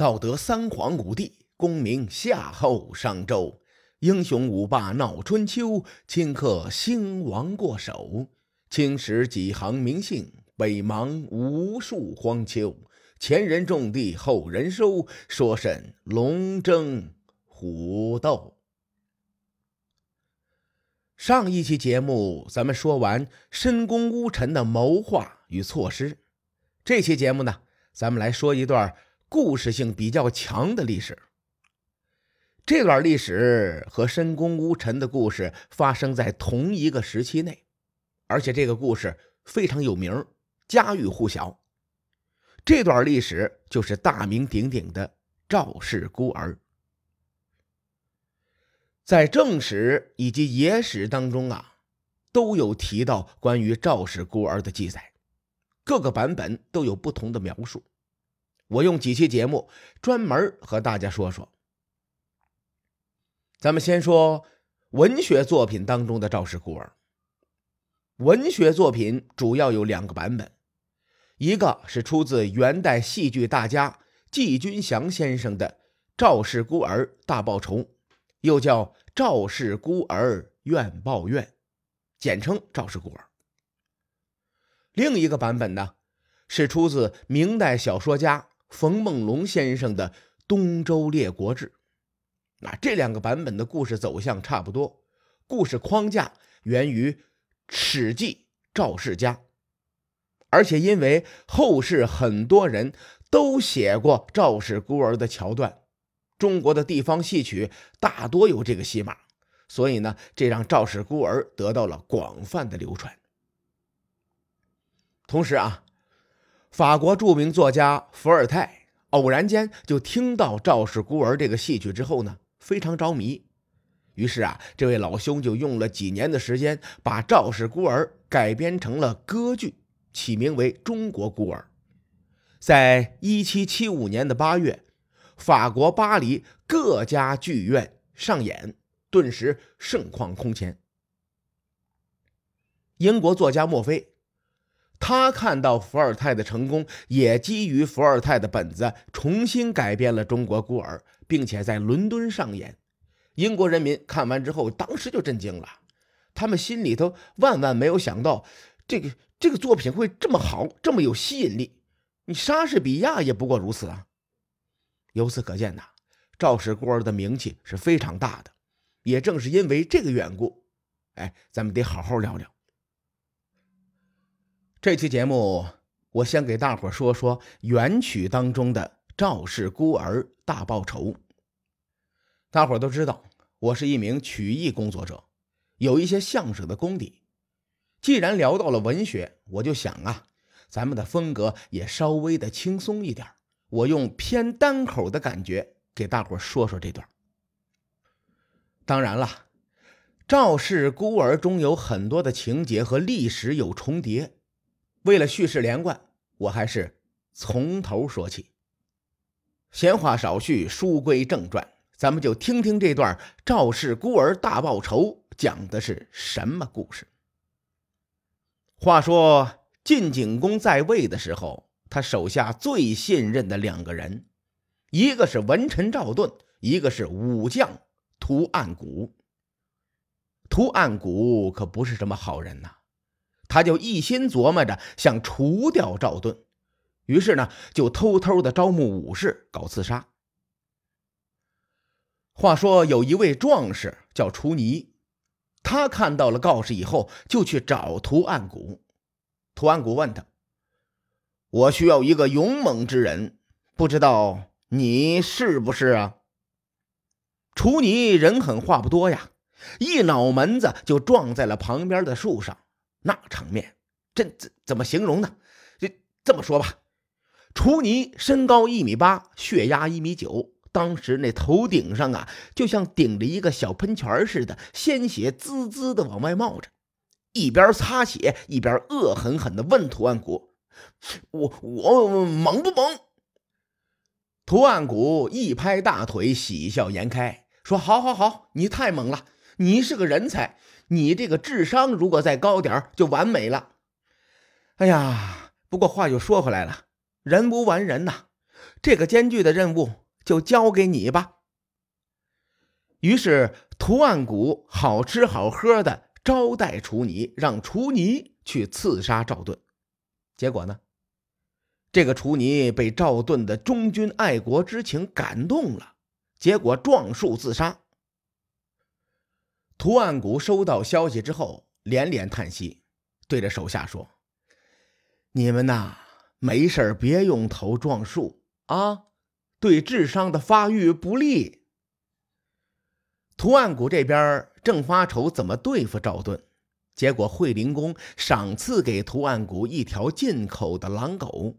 道德三皇五帝，功名夏后商周，英雄五霸闹春秋，顷刻兴亡过手。青史几行名姓，北邙无数荒丘。前人种地，后人收，说甚龙争虎斗？上一期节目咱们说完申公乌臣的谋划与措施，这期节目呢，咱们来说一段。故事性比较强的历史，这段历史和申公乌臣的故事发生在同一个时期内，而且这个故事非常有名，家喻户晓。这段历史就是大名鼎鼎的赵氏孤儿。在正史以及野史当中啊，都有提到关于赵氏孤儿的记载，各个版本都有不同的描述。我用几期节目专门和大家说说。咱们先说文学作品当中的赵氏孤儿。文学作品主要有两个版本，一个是出自元代戏剧大家季君祥先生的《赵氏孤儿大报仇》，又叫《赵氏孤儿怨报怨》，简称《赵氏孤儿》。另一个版本呢，是出自明代小说家。冯梦龙先生的《东周列国志》，那这两个版本的故事走向差不多，故事框架源于《史记·赵世家》，而且因为后世很多人都写过赵氏孤儿的桥段，中国的地方戏曲大多有这个戏码，所以呢，这让赵氏孤儿得到了广泛的流传。同时啊。法国著名作家伏尔泰偶然间就听到《赵氏孤儿》这个戏曲之后呢，非常着迷。于是啊，这位老兄就用了几年的时间，把《赵氏孤儿》改编成了歌剧，起名为《中国孤儿》。在一七七五年的八月，法国巴黎各家剧院上演，顿时盛况空前。英国作家墨菲。他看到伏尔泰的成功，也基于伏尔泰的本子重新改编了《中国孤儿》，并且在伦敦上演。英国人民看完之后，当时就震惊了，他们心里头万万没有想到，这个这个作品会这么好，这么有吸引力。你莎士比亚也不过如此啊！由此可见呐，赵氏孤儿的名气是非常大的。也正是因为这个缘故，哎，咱们得好好聊聊。这期节目，我先给大伙说说原曲当中的《赵氏孤儿大报仇》。大伙都知道，我是一名曲艺工作者，有一些相声的功底。既然聊到了文学，我就想啊，咱们的风格也稍微的轻松一点。我用偏单口的感觉给大伙说说这段。当然了，《赵氏孤儿》中有很多的情节和历史有重叠。为了叙事连贯，我还是从头说起。闲话少叙，书归正传，咱们就听听这段赵氏孤儿大报仇讲的是什么故事。话说晋景公在位的时候，他手下最信任的两个人，一个是文臣赵盾，一个是武将屠岸贾。屠岸贾可不是什么好人呐。他就一心琢磨着想除掉赵盾，于是呢，就偷偷的招募武士搞刺杀。话说有一位壮士叫楚尼，他看到了告示以后，就去找屠岸贾。屠岸贾问他：“我需要一个勇猛之人，不知道你是不是啊？”楚尼人狠话不多呀，一脑门子就撞在了旁边的树上。那场面，这怎怎么形容呢？这这么说吧，楚尼身高一米八，血压一米九，当时那头顶上啊，就像顶着一个小喷泉似的，鲜血滋滋的往外冒着，一边擦血，一边恶狠狠地问涂安古：“我我猛不猛？”涂安古一拍大腿，喜笑颜开，说：“好好好，你太猛了，你是个人才。”你这个智商如果再高点就完美了。哎呀，不过话又说回来了，人无完人呐。这个艰巨的任务就交给你吧。于是，图案谷好吃好喝的招待楚尼，让楚尼去刺杀赵盾。结果呢，这个楚尼被赵盾的忠君爱国之情感动了，结果撞树自杀。图案谷收到消息之后，连连叹息，对着手下说：“你们呐，没事别用头撞树啊，对智商的发育不利。”图案谷这边正发愁怎么对付赵盾，结果惠灵公赏赐给图案谷一条进口的狼狗。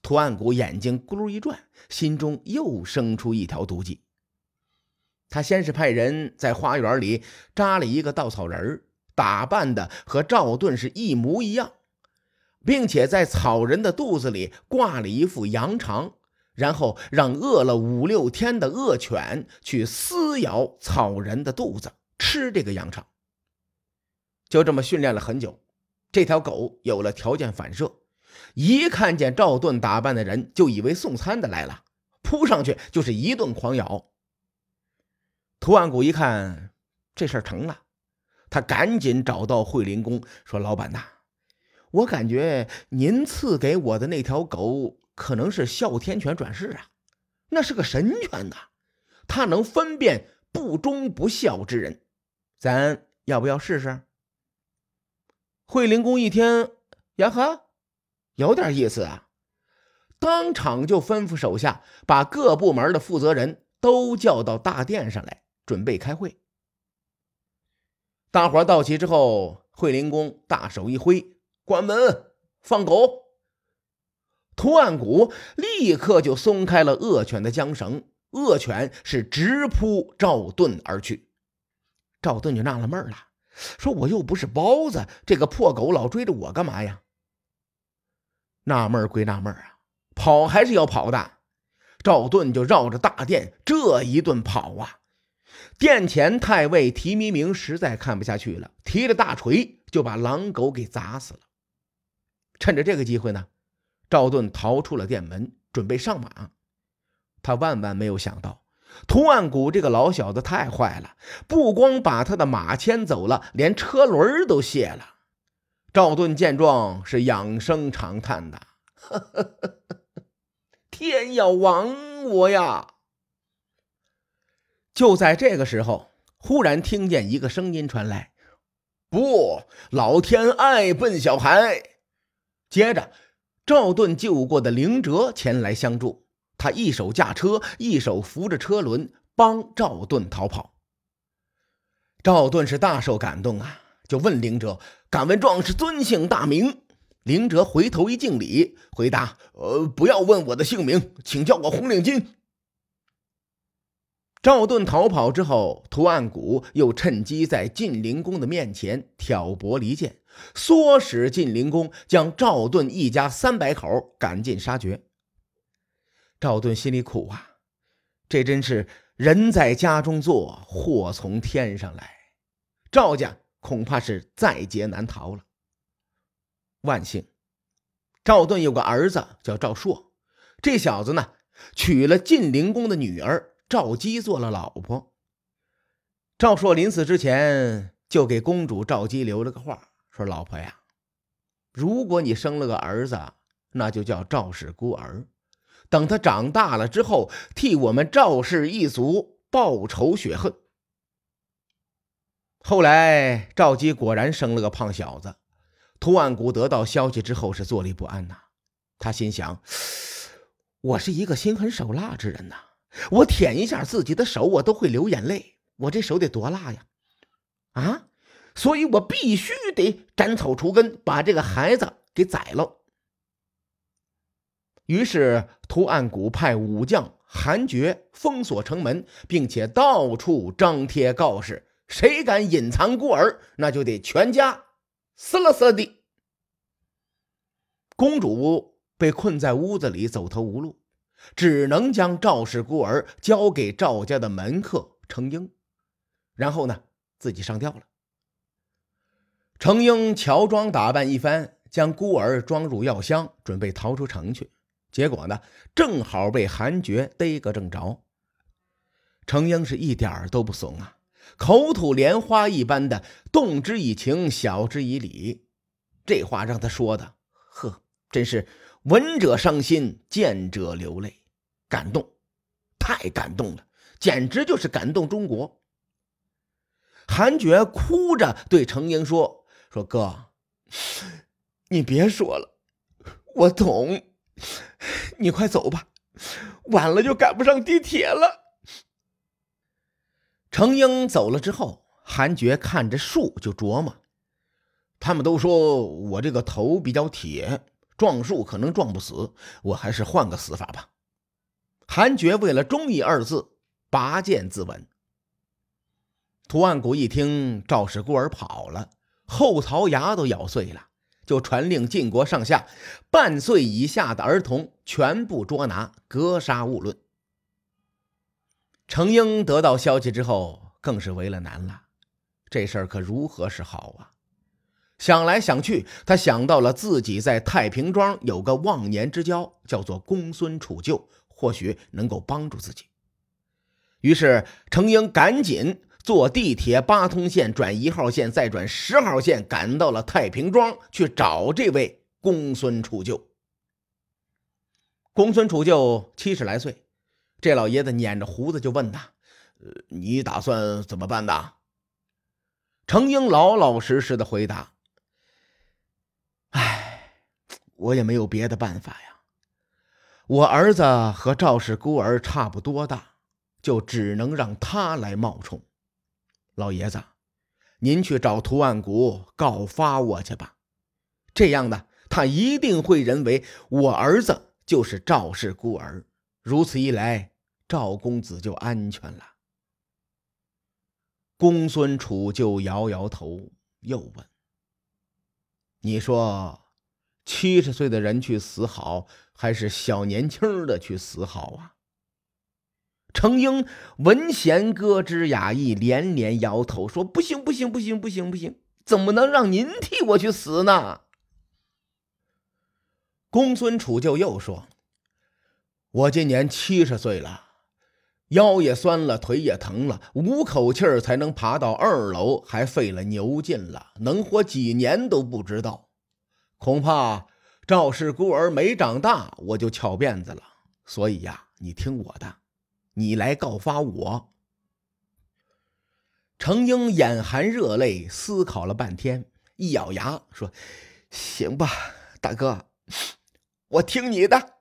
图案谷眼睛咕噜一转，心中又生出一条毒计。他先是派人在花园里扎了一个稻草人打扮的和赵盾是一模一样，并且在草人的肚子里挂了一副羊肠。然后让饿了五六天的恶犬去撕咬草人的肚子，吃这个羊肠。就这么训练了很久，这条狗有了条件反射，一看见赵盾打扮的人，就以为送餐的来了，扑上去就是一顿狂咬。图案谷一看这事儿成了，他赶紧找到惠灵公说：“老板呐，我感觉您赐给我的那条狗。”可能是哮天犬转世啊，那是个神犬呐，它能分辨不忠不孝之人，咱要不要试试？惠灵公一听，呀呵，有点意思啊，当场就吩咐手下把各部门的负责人都叫到大殿上来，准备开会。大伙到齐之后，惠灵公大手一挥，关门，放狗。图案谷立刻就松开了恶犬的缰绳，恶犬是直扑赵盾而去。赵盾就纳了闷了，说：“我又不是包子，这个破狗老追着我干嘛呀？”纳闷归纳闷啊，跑还是要跑的。赵盾就绕着大殿这一顿跑啊。殿前太尉提弥明实在看不下去了，提着大锤就把狼狗给砸死了。趁着这个机会呢。赵盾逃出了殿门，准备上马。他万万没有想到，图案谷这个老小子太坏了，不光把他的马牵走了，连车轮都卸了。赵盾见状是仰声长叹的：“ 天要亡我呀！”就在这个时候，忽然听见一个声音传来：“不，老天爱笨小孩。”接着。赵盾救过的灵哲前来相助，他一手驾车，一手扶着车轮，帮赵盾逃跑。赵盾是大受感动啊，就问灵哲：“敢问壮士尊姓大名？”灵哲回头一敬礼，回答：“呃，不要问我的姓名，请叫我红领巾。”赵盾逃跑之后，图案谷又趁机在晋灵公的面前挑拨离间，唆使晋灵公将赵盾一家三百口赶尽杀绝。赵盾心里苦啊，这真是人在家中坐，祸从天上来，赵家恐怕是在劫难逃了。万幸，赵盾有个儿子叫赵硕，这小子呢，娶了晋灵公的女儿。赵姬做了老婆，赵硕临死之前就给公主赵姬留了个话，说：“老婆呀，如果你生了个儿子，那就叫赵氏孤儿。等他长大了之后，替我们赵氏一族报仇雪恨。”后来赵姬果然生了个胖小子，图案谷得到消息之后是坐立不安呐。他心想：“ 我是一个心狠手辣之人呐。”我舔一下自己的手，我都会流眼泪。我这手得多辣呀！啊，所以我必须得斩草除根，把这个孩子给宰了。于是，图案谷派武将韩厥封锁城门，并且到处张贴告示：谁敢隐藏孤儿，那就得全家死了死的。公主被困在屋子里，走投无路。只能将赵氏孤儿交给赵家的门客程婴，然后呢，自己上吊了。程婴乔装打扮一番，将孤儿装入药箱，准备逃出城去。结果呢，正好被韩觉逮个正着。程英是一点儿都不怂啊，口吐莲花一般的动之以情，晓之以理。这话让他说的，呵，真是闻者伤心，见者流泪，感动，太感动了，简直就是感动中国。韩觉哭着对程英说：“说哥，你别说了，我懂，你快走吧，晚了就赶不上地铁了。”程英走了之后，韩觉看着树就琢磨：他们都说我这个头比较铁，撞树可能撞不死，我还是换个死法吧。韩觉为了“忠义”二字，拔剑自刎。图案古一听赵氏孤儿跑了，后槽牙都咬碎了，就传令晋国上下，半岁以下的儿童全部捉拿，格杀勿论。程英得到消息之后，更是为了难了。这事儿可如何是好啊？想来想去，他想到了自己在太平庄有个忘年之交，叫做公孙杵臼，或许能够帮助自己。于是，程英赶紧坐地铁八通线转一号线，再转十号线，赶到了太平庄去找这位公孙杵臼。公孙杵臼七十来岁。这老爷子捻着胡子就问他：“呃，你打算怎么办的？”程英老老实实的回答：“哎，我也没有别的办法呀。我儿子和赵氏孤儿差不多大，就只能让他来冒充。老爷子，您去找图案谷告发我去吧。这样呢，他一定会认为我儿子就是赵氏孤儿。如此一来。”赵公子就安全了。公孙楚就摇摇头，又问：“你说，七十岁的人去死好，还是小年轻的去死好啊？”程英闻弦歌之雅意，连连摇头说：“不行，不行，不行，不行，不行！怎么能让您替我去死呢？”公孙楚就又说：“我今年七十岁了。”腰也酸了，腿也疼了，五口气儿才能爬到二楼，还费了牛劲了，能活几年都不知道。恐怕赵氏孤儿没长大，我就翘辫子了。所以呀，你听我的，你来告发我。程英眼含热泪，思考了半天，一咬牙说：“行吧，大哥，我听你的。”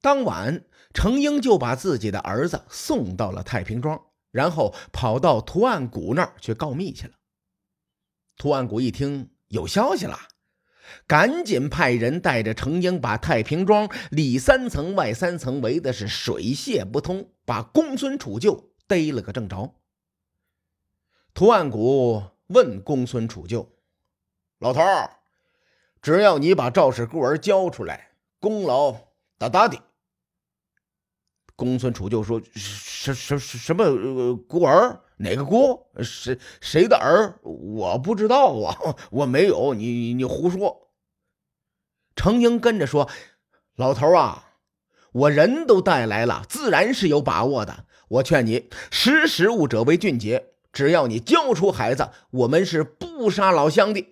当晚。程英就把自己的儿子送到了太平庄，然后跑到图案谷那儿去告密去了。图案谷一听有消息了，赶紧派人带着程英把太平庄里三层外三层围的是水泄不通，把公孙杵臼逮了个正着。图案谷问公孙杵臼：“老头儿，只要你把赵氏孤儿交出来，功劳大大的。”公孙楚就说：“什什什什么孤儿？哪个孤？谁谁的儿？我不知道啊，我没有。你你胡说。”程英跟着说：“老头啊，我人都带来了，自然是有把握的。我劝你，识时务者为俊杰。只要你交出孩子，我们是不杀老乡的。”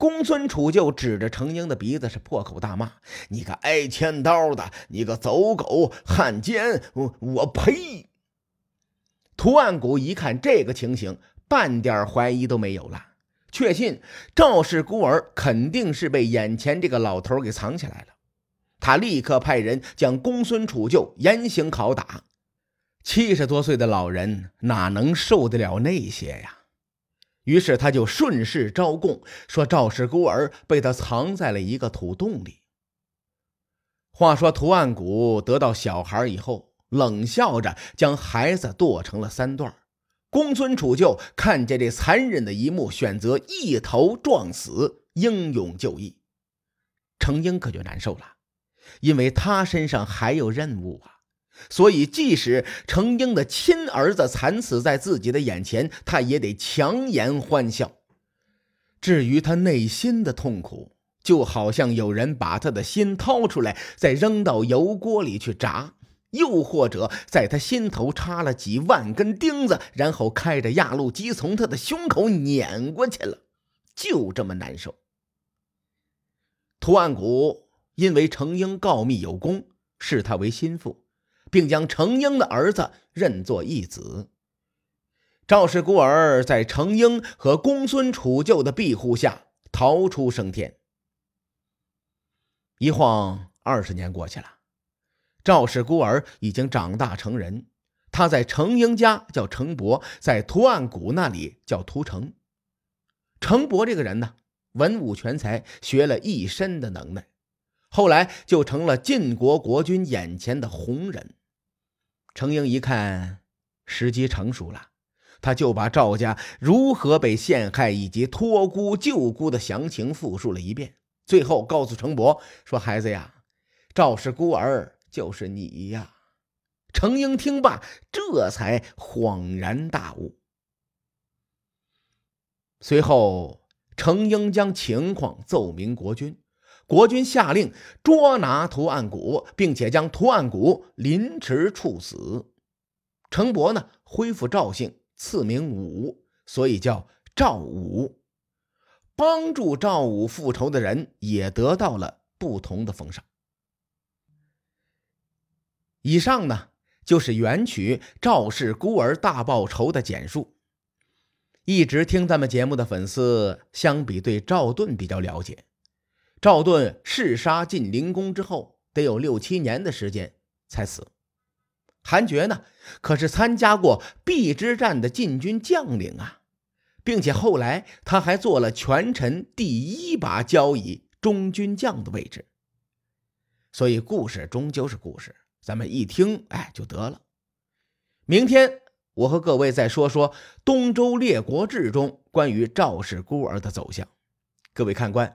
公孙楚就指着程英的鼻子是破口大骂：“你个挨千刀的，你个走狗汉奸！我我呸！”图案谷一看这个情形，半点怀疑都没有了，确信赵氏孤儿肯定是被眼前这个老头给藏起来了。他立刻派人将公孙楚就严刑拷打。七十多岁的老人哪能受得了那些呀？于是他就顺势招供，说赵氏孤儿被他藏在了一个土洞里。话说图案谷得到小孩以后，冷笑着将孩子剁成了三段。公孙楚就看见这残忍的一幕，选择一头撞死，英勇就义。程英可就难受了，因为他身上还有任务啊。所以，即使程英的亲儿子惨死在自己的眼前，他也得强颜欢笑。至于他内心的痛苦，就好像有人把他的心掏出来，再扔到油锅里去炸，又或者在他心头插了几万根钉子，然后开着压路机从他的胸口碾过去了，就这么难受。图案谷因为程英告密有功，视他为心腹，并将程英的儿子认作义子。赵氏孤儿在程英和公孙楚旧的庇护下逃出升天。一晃二十年过去了，赵氏孤儿已经长大成人。他在程英家叫程伯，在图案谷那里叫屠城。程伯这个人呢，文武全才，学了一身的能耐，后来就成了晋国国君眼前的红人。程英一看时机成熟了，他就把赵家如何被陷害以及托孤救孤的详情复述了一遍。最后告诉程伯说：“孩子呀，赵氏孤儿就是你呀。”程英听罢，这才恍然大悟。随后，程英将情况奏明国君，国君下令捉拿图案谷，并且将图案谷凌迟处死。程伯呢，恢复赵姓，赐名武，所以叫赵武。帮助赵武复仇的人也得到了不同的封赏。以上呢，就是原曲赵氏孤儿大报仇的简述。一直听咱们节目的粉丝，相比对赵盾比较了解。赵盾弑杀晋灵公之后，得有六七年的时间才死。韩厥呢，可是参加过邲之战的晋军将领啊。并且后来他还做了权臣第一把交椅中军将的位置，所以故事终究是故事，咱们一听哎就得了。明天我和各位再说说《东周列国志》中关于赵氏孤儿的走向。各位看官，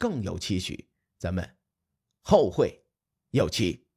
更有期许。咱们后会有期。